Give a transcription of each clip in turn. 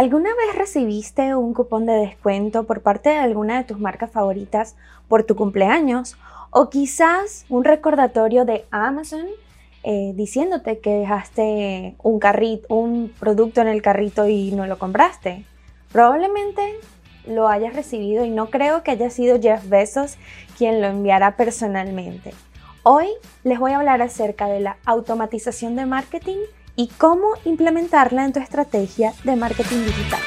¿Alguna vez recibiste un cupón de descuento por parte de alguna de tus marcas favoritas por tu cumpleaños? O quizás un recordatorio de Amazon eh, diciéndote que dejaste un, carrito, un producto en el carrito y no lo compraste. Probablemente lo hayas recibido y no creo que haya sido Jeff Bezos quien lo enviara personalmente. Hoy les voy a hablar acerca de la automatización de marketing y cómo implementarla en tu estrategia de marketing digital.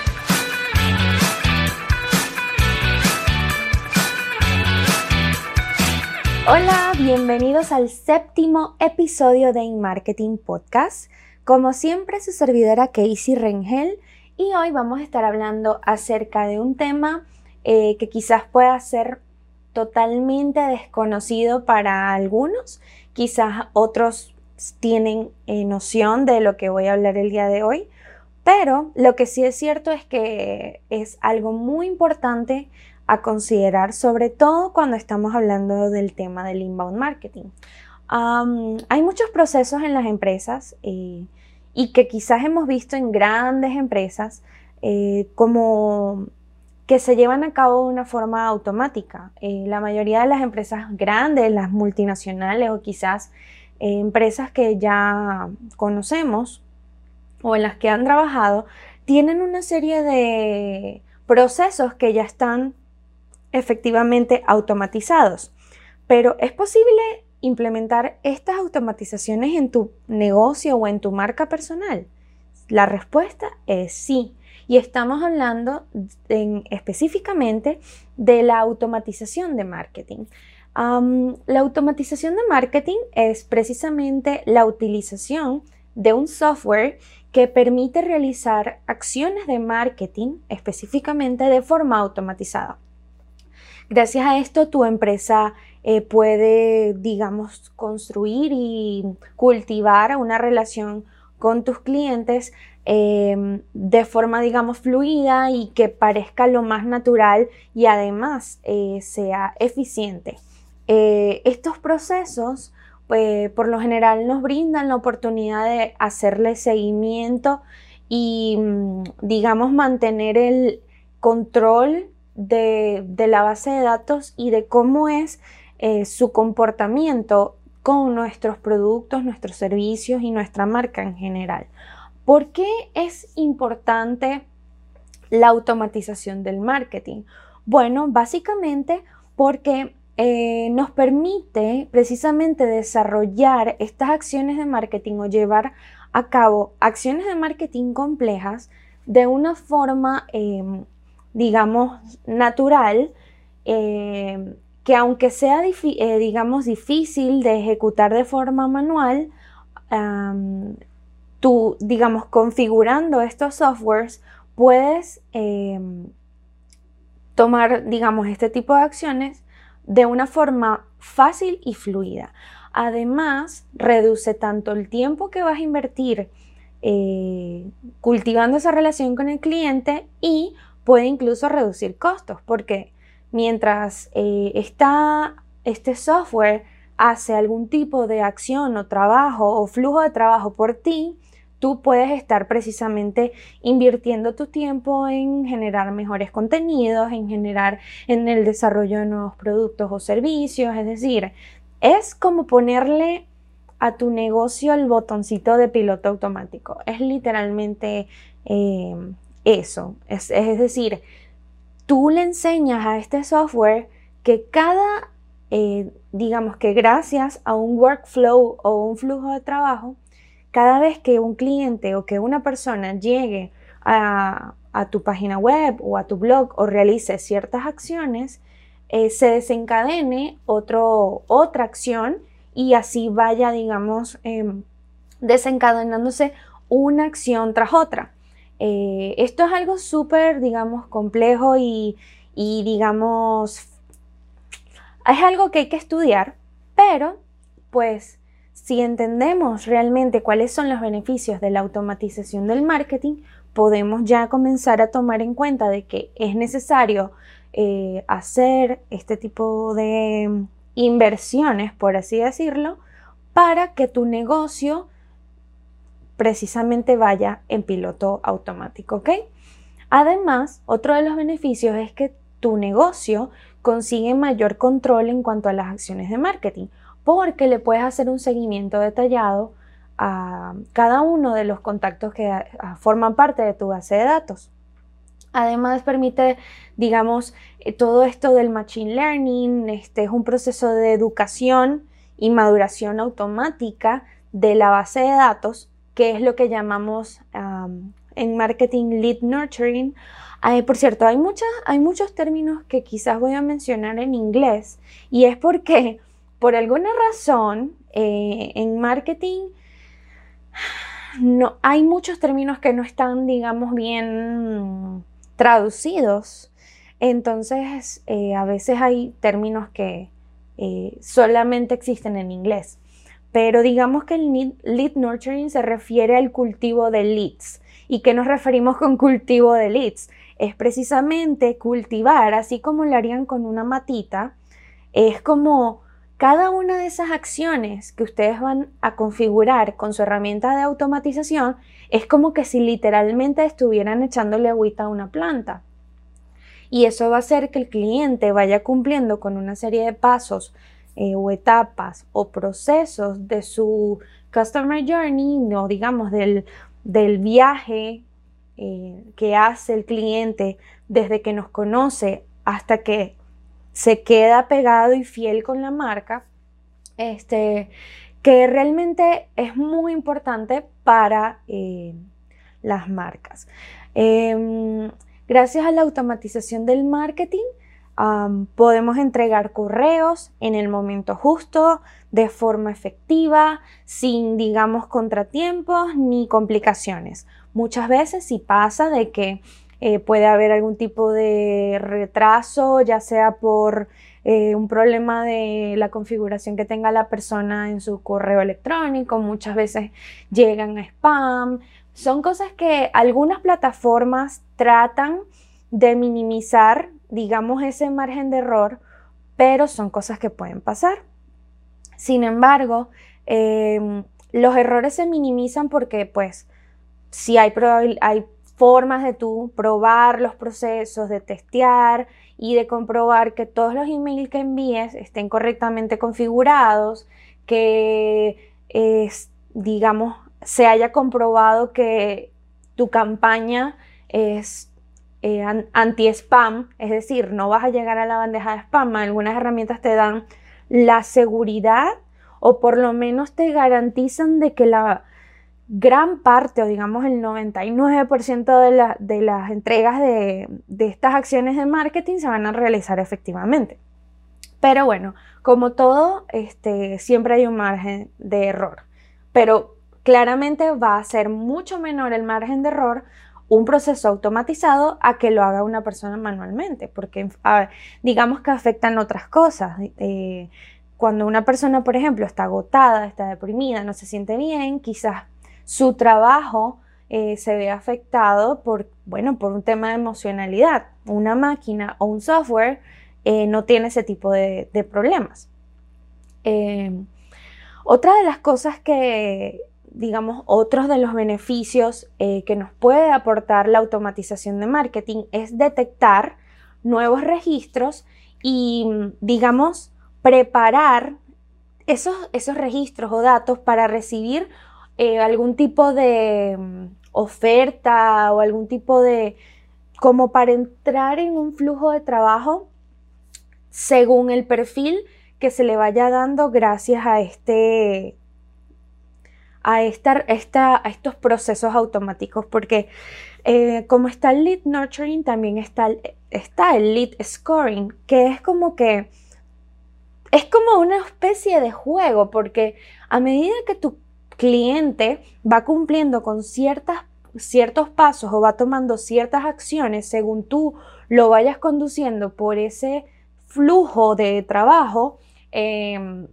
Hola, bienvenidos al séptimo episodio de InMarketing Podcast. Como siempre, su servidora Casey Rengel y hoy vamos a estar hablando acerca de un tema eh, que quizás pueda ser totalmente desconocido para algunos, quizás otros tienen eh, noción de lo que voy a hablar el día de hoy, pero lo que sí es cierto es que es algo muy importante a considerar, sobre todo cuando estamos hablando del tema del inbound marketing. hay muchos procesos en las empresas eh, y que quizás hemos visto en grandes empresas eh, como que se llevan a cabo de una forma automática. la mayoría de las empresas grandes, las multinacionales o quizás empresas que ya conocemos o en las que han trabajado, tienen una serie de procesos que ya están efectivamente automatizados. Pero ¿es posible implementar estas automatizaciones en tu negocio o en tu marca personal? La respuesta es sí. Y estamos hablando específicamente de la automatización de marketing la automatización de marketing es precisamente la utilización de un software que permite realizar acciones de marketing específicamente de forma automatizada. Gracias a esto tu empresa eh, puede, digamos, construir y cultivar una relación con tus clientes em, de forma, digamos, fluida y que parezca lo más natural y además eh, sea eficiente. Eh, estos procesos, pues, por lo general, nos brindan la oportunidad de hacerle seguimiento y, mm, digamos, mantener el control de, la base de datos y de cómo es eh, su comportamiento con nuestros productos, nuestros servicios y nuestra marca en general. ¿Por qué es importante la automatización del marketing? Bueno, básicamente porque eh, nos permite precisamente desarrollar estas acciones de marketing o llevar a cabo acciones de marketing complejas de una forma, em, digamos, natural, em, que aunque sea, eh, digamos, difícil de ejecutar de forma manual, tú, digamos, configurando estos softwares, puedes em, tomar, digamos, este tipo de acciones de una forma fácil y fluida. Además, reduce tanto el tiempo que vas a invertir eh, cultivando esa relación con el cliente y puede incluso reducir costos, porque mientras eh, está este software hace algún tipo de acción o trabajo o flujo de trabajo por ti, tú puedes estar precisamente invirtiendo tu tiempo en generar mejores contenidos, en generar en el desarrollo de nuevos productos o servicios, es decir, es como ponerle a tu negocio el botoncito de piloto automático. Es literalmente eh, eso. Es, decir, tú le enseñas a este software que cada, eh, digamos que gracias a un workflow o un flujo de trabajo, cada vez que un cliente o que una persona llegue a, tu página web o a tu blog o realice ciertas acciones, eh, se desencadene otra acción y así vaya, digamos, em, desencadenándose una acción tras otra. Eh, esto es algo súper, digamos, complejo y, y, digamos, es algo que hay que estudiar, pero pues si entendemos realmente cuáles son los beneficios de la automatización del marketing, podemos ya comenzar a tomar en cuenta de que es necesario eh, hacer este tipo de inversiones, por así decirlo, para que tu negocio precisamente vaya en piloto automático. Además, otro de los beneficios es que tu negocio consigue mayor control en cuanto a las acciones de marketing, porque le puedes hacer un seguimiento detallado a cada uno de los contactos que forman parte de tu base de datos. Además, permite, digamos, eh, todo esto del machine learning, este es un proceso de educación y maduración automática de la base de datos, que es lo que llamamos en marketing lead nurturing. por cierto, hay, hay muchos términos que quizás voy a mencionar en inglés y es porque por alguna razón eh, en marketing no, hay muchos términos que no están, digamos, bien traducidos. Entonces, eh, a veces hay términos que eh, solamente existen en inglés. Pero digamos que el lead nurturing se refiere al cultivo de leads. ¿Y qué nos referimos con cultivo de leads? Es precisamente cultivar, así como lo harían con una matita, es como cada una de esas acciones que ustedes van a configurar con su herramienta de automatización es como que si literalmente estuvieran echándole agüita a una planta. Y eso va a hacer que el cliente vaya cumpliendo con una serie de pasos eh, o etapas o procesos de su customer journey, no digamos del, viaje eh, que hace el cliente desde que nos conoce hasta que se queda pegado y fiel con la marca, este, que realmente es muy importante para eh, las marcas. Em, gracias a la automatización del marketing, podemos entregar correos en el momento justo, de forma efectiva, sin, digamos, contratiempos ni complicaciones. Muchas veces sí pasa de que eh, puede haber algún tipo de retraso, ya sea por eh, un problema de la configuración que tenga la persona en su correo electrónico, muchas veces llegan a spam. Son cosas que algunas plataformas tratan de minimizar, digamos, ese margen de error, pero son cosas que pueden pasar. Sin embargo, em, los errores se minimizan porque, pues, si hay, hay formas de tú probar los procesos, de testear y de comprobar que todos los emails que envíes estén correctamente configurados, que digamos, se haya comprobado que tu campaña es eh, anti-spam, es decir, no vas a llegar a la bandeja de spam. Algunas herramientas te dan la seguridad o por lo menos te garantizan de que la, gran parte o digamos el 99% de, las entregas de, estas acciones de marketing se van a realizar efectivamente. Pero bueno, como todo, este, siempre hay un margen de error. Pero claramente va a ser mucho menor el margen de error un proceso automatizado a que lo haga una persona manualmente, porque digamos que afectan otras cosas. Eh, cuando una persona, por ejemplo, está agotada, está deprimida, no se siente bien, quizás su trabajo eh, se ve afectado por, bueno, por un tema de emocionalidad. Una máquina o un software eh, no tiene ese tipo de, problemas. Eh, otra de las cosas que, digamos, otros de los beneficios que nos puede aportar la automatización de marketing es detectar nuevos registros y, digamos, preparar esos, esos registros o datos para recibir eh, algún tipo de mm, oferta o algún tipo de, como para entrar en un flujo de trabajo según el perfil que se le vaya dando gracias a este a, esta, a estos procesos automáticos porque eh, como está el lead nurturing también está está el lead scoring que es como que es como una especie de juego porque a medida que tu cliente va cumpliendo con ciertas, ciertos pasos o va tomando ciertas acciones según tú lo vayas conduciendo por ese flujo de trabajo, em,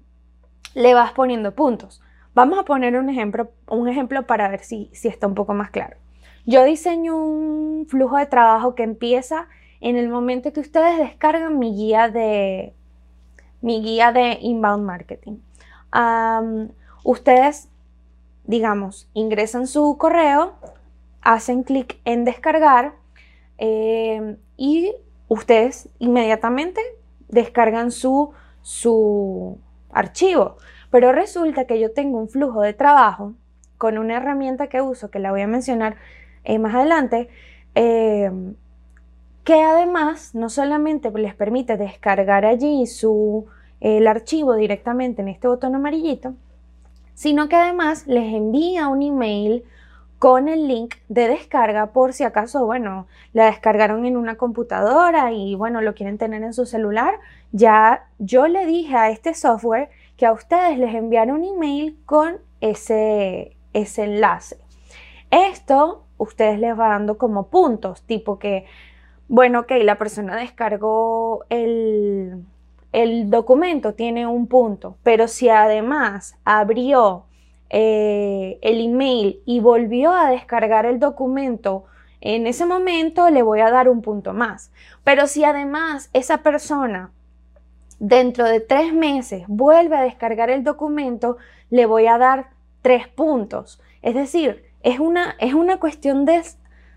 le vas poniendo puntos. Vamos a poner un ejemplo, un ejemplo para ver si, si está un poco más claro. Yo diseño un flujo de trabajo que empieza en el momento que ustedes descargan mi guía de, mi guía de inbound marketing. ustedes digamos, ingresan su correo, hacen clic en descargar, eh, y ustedes inmediatamente descargan su, su archivo. Pero resulta que yo tengo un flujo de trabajo con una herramienta que uso, que la voy a mencionar eh, más adelante, eh, que además no solamente les permite descargar allí su, el archivo directamente en este botón amarillito, sino que además les envía un email con el link de descarga por si acaso, bueno, la descargaron en una computadora y bueno, lo quieren tener en su celular. Ya yo le dije a este software que a ustedes les enviara un email con ese, ese enlace. Esto ustedes les va dando como puntos, tipo que, bueno, ok, la persona descargó el, el documento, tiene un punto, pero si además abrió eh, el email y volvió a descargar el documento, en ese momento le voy a dar un punto más. Pero si además esa persona dentro de tres meses vuelve a descargar el documento, le voy a dar tres puntos. Es decir, es una, es una cuestión de,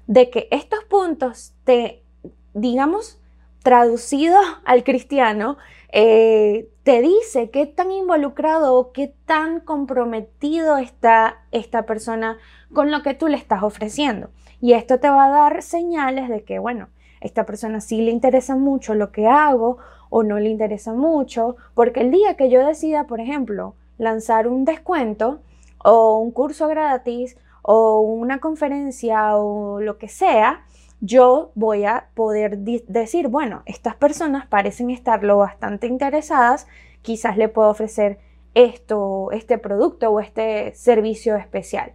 de que estos puntos te, digamos, traducido al cristiano, eh, te dice qué tan involucrado o qué tan comprometido está esta persona con lo que tú le estás ofreciendo. Y esto te va a dar señales de que, bueno, esta persona sí le interesa mucho lo que hago o no le interesa mucho, porque el día que yo decida, por ejemplo, lanzar un descuento o un curso gratis o una conferencia o lo que sea, yo voy a poder decir, bueno, estas personas parecen estarlo bastante interesadas, quizás le puedo ofrecer esto, este producto o este servicio especial.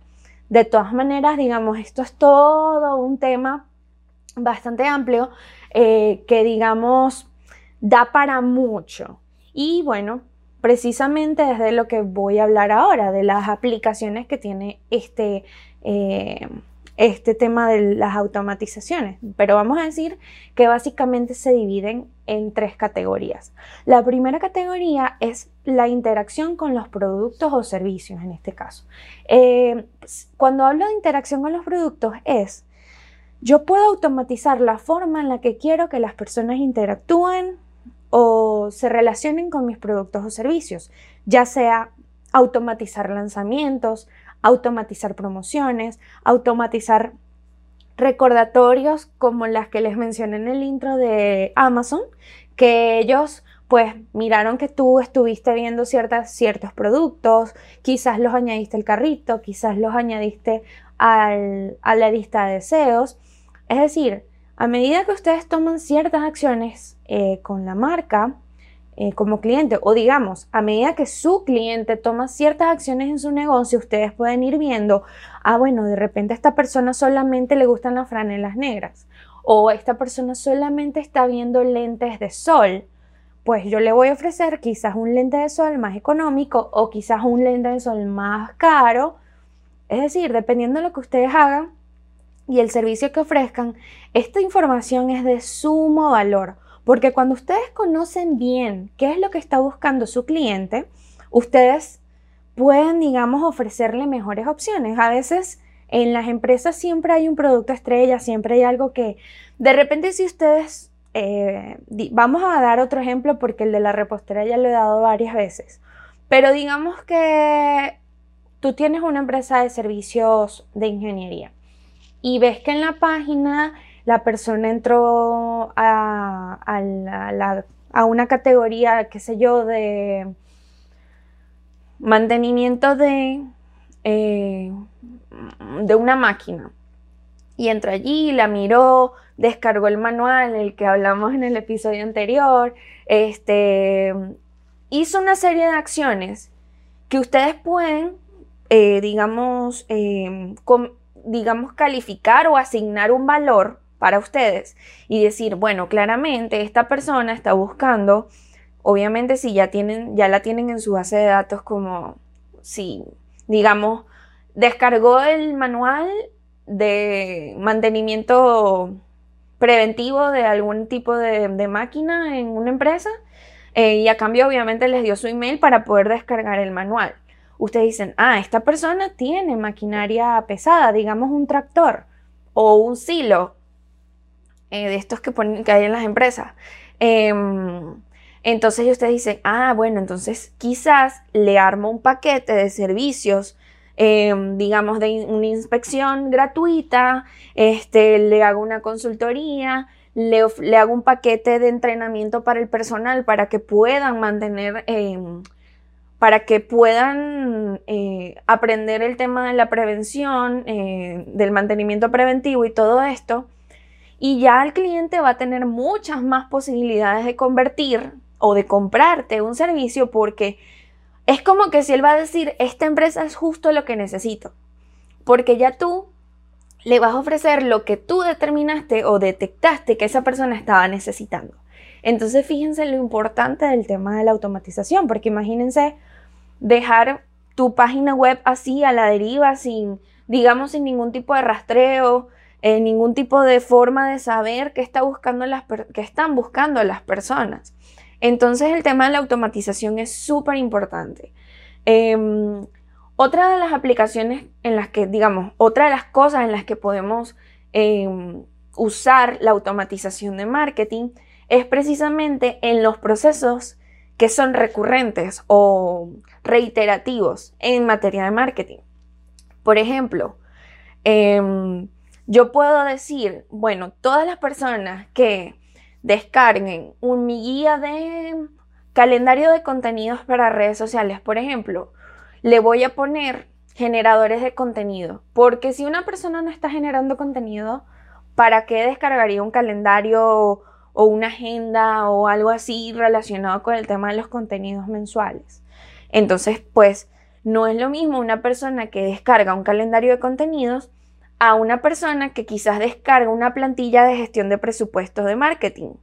De todas maneras, digamos, esto es todo un tema bastante amplio eh, que, digamos, da para mucho. Y bueno, precisamente desde lo que voy a hablar ahora, de las aplicaciones que tiene este... Eh, este tema de las automatizaciones, pero vamos a decir que básicamente se dividen en tres categorías. La primera categoría es la interacción con los productos o servicios en este caso. Eh, cuando hablo de interacción con los productos es, yo puedo automatizar la forma en la que quiero que las personas interactúen o se relacionen con mis productos o servicios, ya sea automatizar lanzamientos, automatizar promociones, automatizar recordatorios como las que les mencioné en el intro de Amazon, que ellos pues miraron que tú estuviste viendo ciertas, ciertos productos, quizás los añadiste al carrito, quizás los añadiste al, a la lista de deseos. Es decir, a medida que ustedes toman ciertas acciones eh, con la marca, eh, como cliente o digamos, a medida que su cliente toma ciertas acciones en su negocio, ustedes pueden ir viendo, ah, bueno, de repente a esta persona solamente le gustan las franelas negras o esta persona solamente está viendo lentes de sol. Pues yo le voy a ofrecer quizás un lente de sol más económico o quizás un lente de sol más caro. Es decir, dependiendo de lo que ustedes hagan y el servicio que ofrezcan, esta información es de sumo valor porque cuando ustedes conocen bien qué es lo que está buscando su cliente, ustedes pueden, digamos, ofrecerle mejores opciones. A veces en las empresas siempre hay un producto estrella, siempre hay algo que de repente si ustedes, eh, vamos a dar otro ejemplo porque el de la repostería ya lo he dado varias veces, pero digamos que tú tienes una empresa de servicios de ingeniería y ves que en la página la persona entró a, una categoría, qué sé yo, de mantenimiento de, eh, de una máquina. Y entró allí, la miró, descargó el manual, el que hablamos en el episodio anterior, este, hizo una serie de acciones que ustedes pueden, eh, digamos, eh, digamos, calificar o asignar un valor para ustedes y decir, bueno, claramente esta persona está buscando, obviamente si ya tienen, ya la tienen en su base de datos como si, digamos, descargó el manual de mantenimiento preventivo de algún tipo de, máquina en una empresa eh, y a cambio obviamente les dio su email para poder descargar el manual. Ustedes dicen, ah, esta persona tiene maquinaria pesada, digamos un tractor o un silo eh, de estos que, ponen, que hay en las empresas. Em, entonces ustedes dicen, ah, bueno, entonces quizás le armo un paquete de servicios, em, digamos, de una inspección gratuita, este, le hago una consultoría, le, hago un paquete de entrenamiento para el personal para que puedan mantener, em, para que puedan eh, aprender el tema de la prevención, eh, del mantenimiento preventivo y todo esto. Y ya el cliente va a tener muchas más posibilidades de convertir o de comprarte un servicio porque es como que si él va a decir, esta empresa es justo lo que necesito. Porque ya tú le vas a ofrecer lo que tú determinaste o detectaste que esa persona estaba necesitando. Entonces fíjense lo importante del tema de la automatización, porque imagínense dejar tu página web así a la deriva, sin, digamos, sin ningún tipo de rastreo, eh, ningún tipo de forma de saber qué, está buscando las están buscando las personas. Entonces el tema de la automatización es súper importante. Em, otra de las aplicaciones en las que, digamos, otra de las cosas en las que podemos em, usar la automatización de marketing es precisamente en los procesos que son recurrentes o reiterativos en materia de marketing. Por ejemplo, em, yo puedo decir, bueno, todas las personas que descarguen un mi guía de calendario de contenidos para redes sociales, por ejemplo, le voy a poner generadores de contenido, porque si una persona no está generando contenido, ¿para qué descargaría un calendario o una agenda o algo así relacionado con el tema de los contenidos mensuales? Entonces, pues, no es lo mismo una persona que descarga un calendario de contenidos a una persona que quizás descarga una plantilla de gestión de presupuestos de marketing.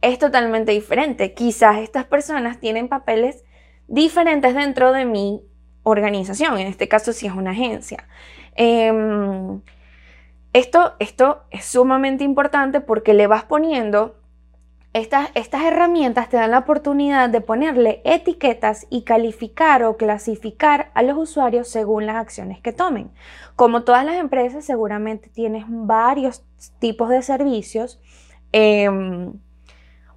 Es totalmente diferente. Quizás estas personas tienen papeles diferentes dentro de mi organización, en este caso si es una agencia. Em, esto, esto es sumamente importante porque le vas poniendo estas, estas, herramientas te dan la oportunidad de ponerle etiquetas y calificar o clasificar a los usuarios según las acciones que tomen. Como todas las empresas, seguramente tienes varios tipos de servicios. Em,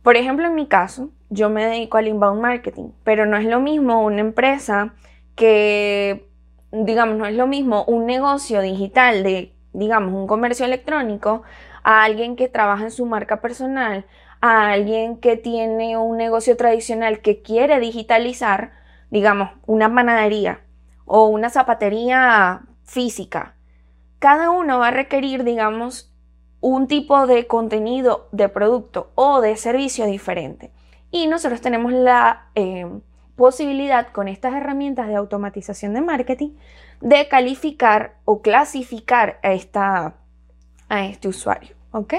por ejemplo, en mi caso, yo me dedico al inbound marketing, pero no es lo mismo una empresa que, digamos, no es lo mismo un negocio digital de, digamos, un comercio electrónico a alguien que trabaja en su marca personal, a alguien que tiene un negocio tradicional que quiere digitalizar, digamos, una panadería o una zapatería física. Cada uno va a requerir, digamos, un tipo de contenido de producto o de servicio diferente. Y nosotros tenemos la eh, posibilidad con estas herramientas de automatización de marketing de calificar o clasificar a, esta, a este usuario. ¿ok?,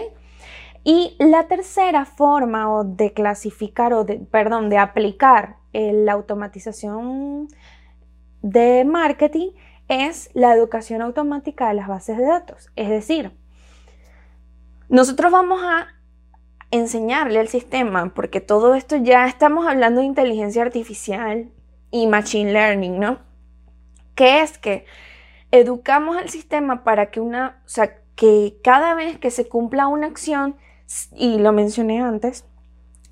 y la tercera forma de clasificar o de, perdón, de aplicar eh, la automatización de marketing es la educación automática de las bases de datos. Es decir, nosotros vamos a enseñarle al sistema, porque todo esto ya estamos hablando de inteligencia artificial y machine learning, ¿no? Que es que educamos al sistema para que una, o sea, que cada vez que se cumpla una acción, y lo mencioné antes,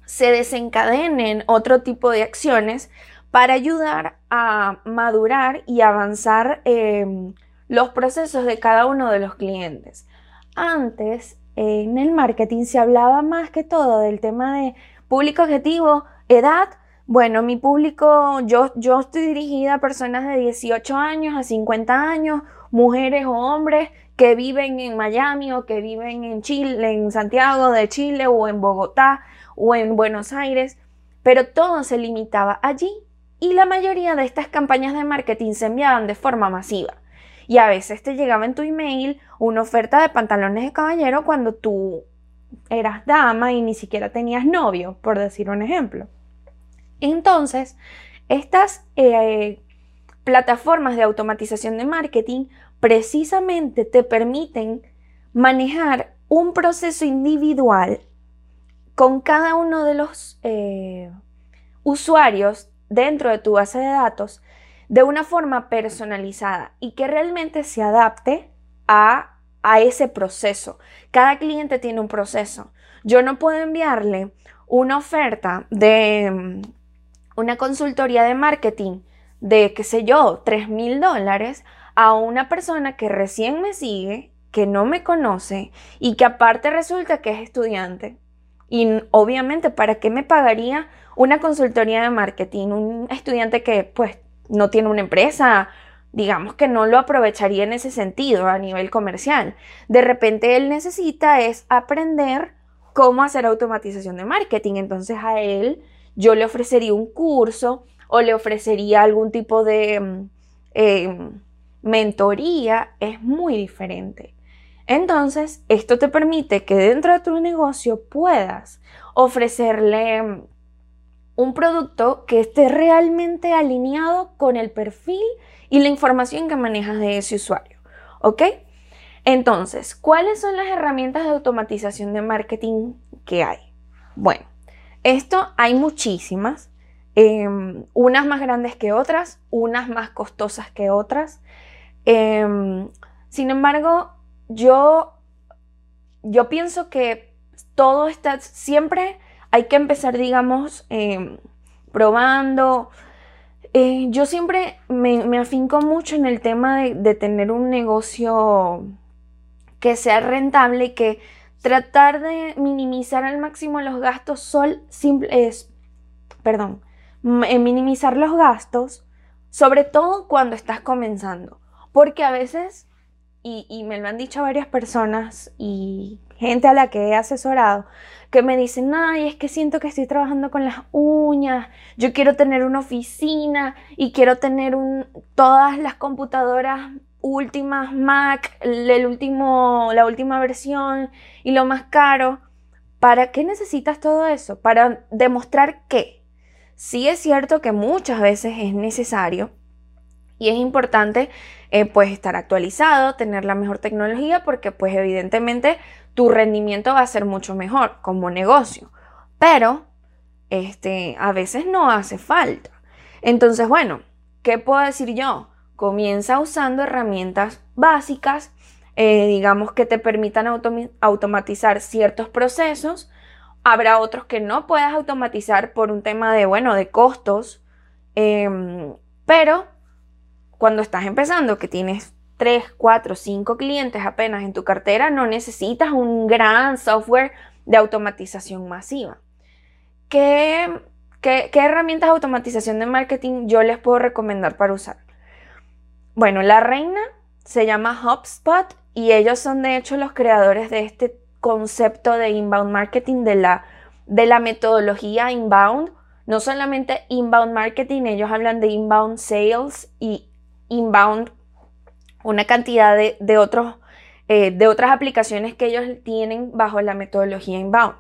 se desencadenen otro tipo de acciones para ayudar a madurar y avanzar em, los procesos de cada uno de los clientes. Antes, en el marketing se hablaba más que todo del tema de público objetivo, edad. Bueno, mi público, yo, yo estoy dirigida a personas de 18 años a 50 años, mujeres o hombres que viven en Miami o que viven en Chile, en Santiago de Chile o en Bogotá o en Buenos Aires, pero todo se limitaba allí y la mayoría de estas campañas de marketing se enviaban de forma masiva. Y a veces te llegaba en tu email una oferta de pantalones de caballero cuando tú eras dama y ni siquiera tenías novio, por decir un ejemplo. Entonces, estas eh, plataformas de automatización de marketing precisamente te permiten manejar un proceso individual con cada uno de los eh, usuarios dentro de tu base de datos de una forma personalizada y que realmente se adapte a a ese proceso. Cada cliente tiene un proceso. Yo no puedo enviarle una oferta de mm, una consultoría de marketing de, qué sé yo, 3 mil dólares a una persona que recién me sigue, que no me conoce y que aparte resulta que es estudiante. Y obviamente, ¿para qué me pagaría una consultoría de marketing? Un estudiante que pues no tiene una empresa, digamos que no lo aprovecharía en ese sentido a nivel comercial. De repente él necesita es aprender cómo hacer automatización de marketing. Entonces a él yo le ofrecería un curso o le ofrecería algún tipo de mm, em, mentoría. Es muy diferente. Entonces, esto te permite que dentro de tu negocio puedas ofrecerle mm, un producto que esté realmente alineado con el perfil y la información que manejas de ese usuario. ¿Ok? Entonces, ¿cuáles son las herramientas de automatización de marketing que hay? Bueno, esto hay muchísimas, em, unas más grandes que otras, unas más costosas que otras. Em, sin embargo, yo, yo pienso que todo está, siempre hay que empezar, digamos, em, probando. Eh, yo siempre me, afinco mucho en el tema de, tener un negocio que sea rentable y que tratar de minimizar al máximo los gastos sol, simple, es, perdón, eh, minimizar los gastos, sobre todo cuando estás comenzando, porque a veces, y, me lo han dicho varias personas y gente a la que he asesorado, que me dicen, ay, es que siento que estoy trabajando con las uñas, yo quiero tener una oficina y quiero tener todas las computadoras últimas Mac, el último, la última versión y lo más caro. ¿Para qué necesitas todo eso? Para demostrar que sí es cierto que muchas veces es necesario y es importante eh, pues estar actualizado, tener la mejor tecnología porque pues evidentemente tu rendimiento va a ser mucho mejor como negocio. Pero este, a veces no hace falta. Entonces, bueno, ¿qué puedo decir yo? Comienza usando herramientas básicas, eh, digamos que te permitan automatizar ciertos procesos. Habrá otros que no puedas automatizar por un tema de, bueno, de costos. Em, pero cuando estás empezando, que tienes 3, 4, 5 clientes apenas en tu cartera, no necesitas un gran software de automatización masiva. ¿Qué, qué, herramientas de automatización de marketing yo les puedo recomendar para usar? Bueno, la reina se llama HubSpot y ellos son de hecho los creadores de este concepto de inbound marketing, de la, de la metodología inbound. No solamente inbound marketing, ellos hablan de inbound sales y inbound, una cantidad de, otros, eh, de otras aplicaciones que ellos tienen bajo la metodología inbound.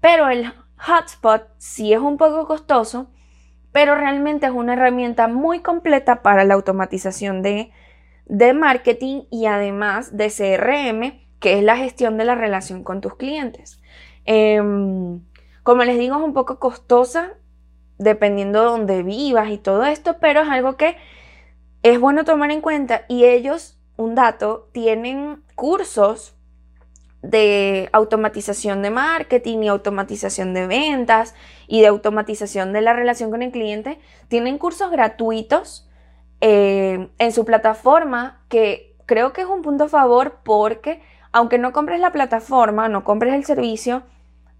Pero el hotspot sí es un poco costoso, pero realmente es una herramienta muy completa para la automatización de, marketing y además de CRM, que es la gestión de la relación con tus clientes. Em, como les digo, es un poco costosa dependiendo de dónde vivas y todo esto, pero es algo que es bueno tomar en cuenta y ellos, un dato, tienen cursos de automatización de marketing y automatización de ventas y de automatización de la relación con el cliente. Tienen cursos gratuitos eh, en su plataforma que creo que es un punto a favor porque aunque no compres la plataforma, no compres el servicio,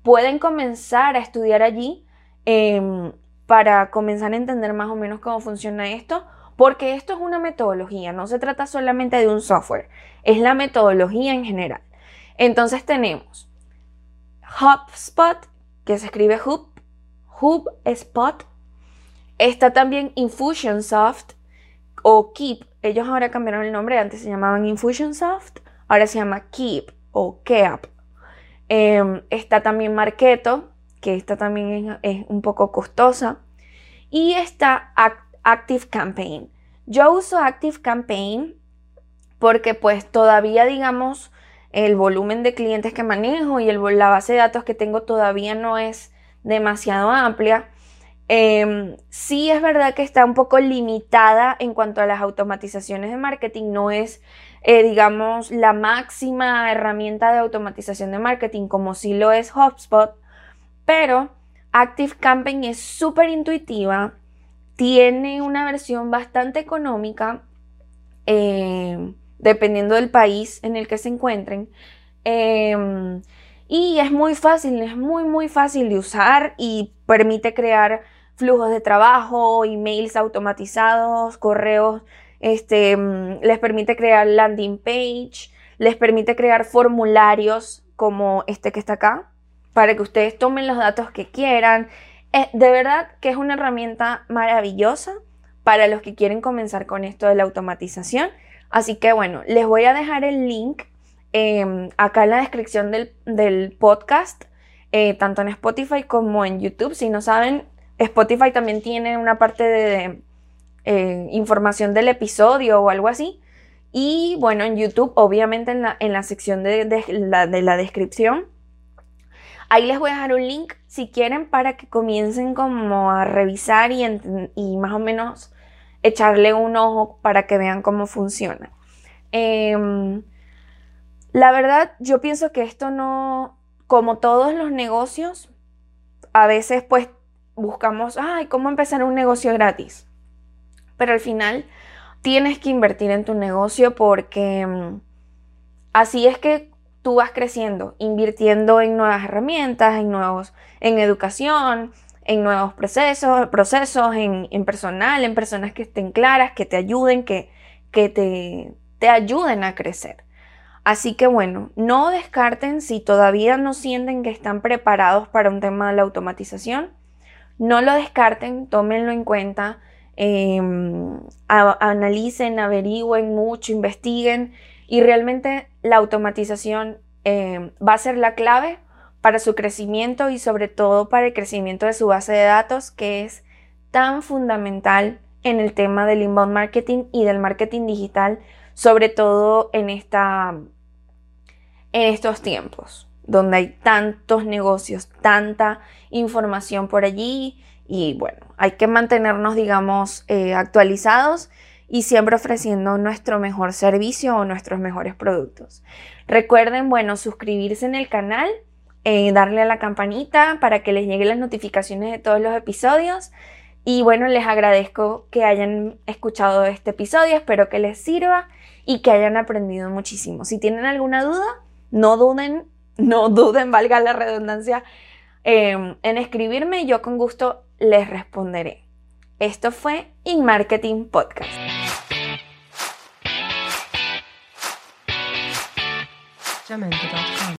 pueden comenzar a estudiar allí em, para comenzar a entender más o menos cómo funciona esto porque esto es una metodología, no se trata solamente de un software, es la metodología en general. Entonces tenemos HubSpot, que se escribe Hub, HubSpot. Está también Infusionsoft o Keep. Ellos ahora cambiaron el nombre, antes se llamaban Infusionsoft, ahora se llama Keep o Keap. Em, está también Marketo, que esta también es, es un poco costosa. Y está Active Campaign. Yo uso Active Campaign porque pues todavía digamos el volumen de clientes que manejo y el, la base de datos que tengo todavía no es demasiado amplia. Em, sí es verdad que está un poco limitada en cuanto a las automatizaciones de marketing, no es eh, digamos, la máxima herramienta de automatización de marketing como si lo es HubSpot, pero Active Campaign es súper intuitiva, tiene una versión bastante económica, eh, dependiendo del país en el que se encuentren. Em, y es muy fácil, es muy, muy fácil de usar y permite crear flujos de trabajo, emails automatizados, correos este, mm, les permite crear landing page, les permite crear formularios como este que está acá, para que ustedes tomen los datos que quieran. Eh, de verdad que es una herramienta maravillosa para los que quieren comenzar con esto de la automatización. Así que bueno, les voy a dejar el link em, acá en la descripción del, podcast, eh, tanto en Spotify como en YouTube. Si no saben, Spotify también tiene una parte de eh, información del episodio o algo así. Y bueno, en YouTube, obviamente en la, en la sección de, la, de, la, descripción, ahí les voy a dejar un link si quieren para que comiencen como a revisar y, más o menos echarle un ojo para que vean cómo funciona. Em, la verdad, yo pienso que esto no, como todos los negocios, a veces pues buscamos, ay, ¿cómo empezar un negocio gratis? pero al final tienes que invertir en tu negocio porque mm, así es que tú vas creciendo, invirtiendo en nuevas herramientas, en nuevos, en educación, en nuevos procesos, procesos, en, personal, en personas que estén claras, que te ayuden, que, que te, te ayuden a crecer. Así que bueno, no descarten si todavía no sienten que están preparados para un tema de la automatización. No lo descarten, tómenlo en cuenta. Em, analicen, averigüen mucho, investiguen y realmente la automatización em, va a ser la clave para su crecimiento y sobre todo para el crecimiento de su base de datos que es tan fundamental en el tema del inbound marketing y del marketing digital, sobre todo en, esta, en estos tiempos donde hay tantos negocios, tanta información por allí y bueno, hay que mantenernos, digamos, eh, actualizados y siempre ofreciendo nuestro mejor servicio o nuestros mejores productos. Recuerden, bueno, suscribirse en el canal, eh, darle a la campanita para que les lleguen las notificaciones de todos los episodios. Y bueno, les agradezco que hayan escuchado este episodio, espero que les sirva y que hayan aprendido muchísimo. Si tienen alguna duda, no duden, no duden, valga la redundancia, eh, en escribirme. Yo con gusto les responderé. Esto fue In Marketing Podcast.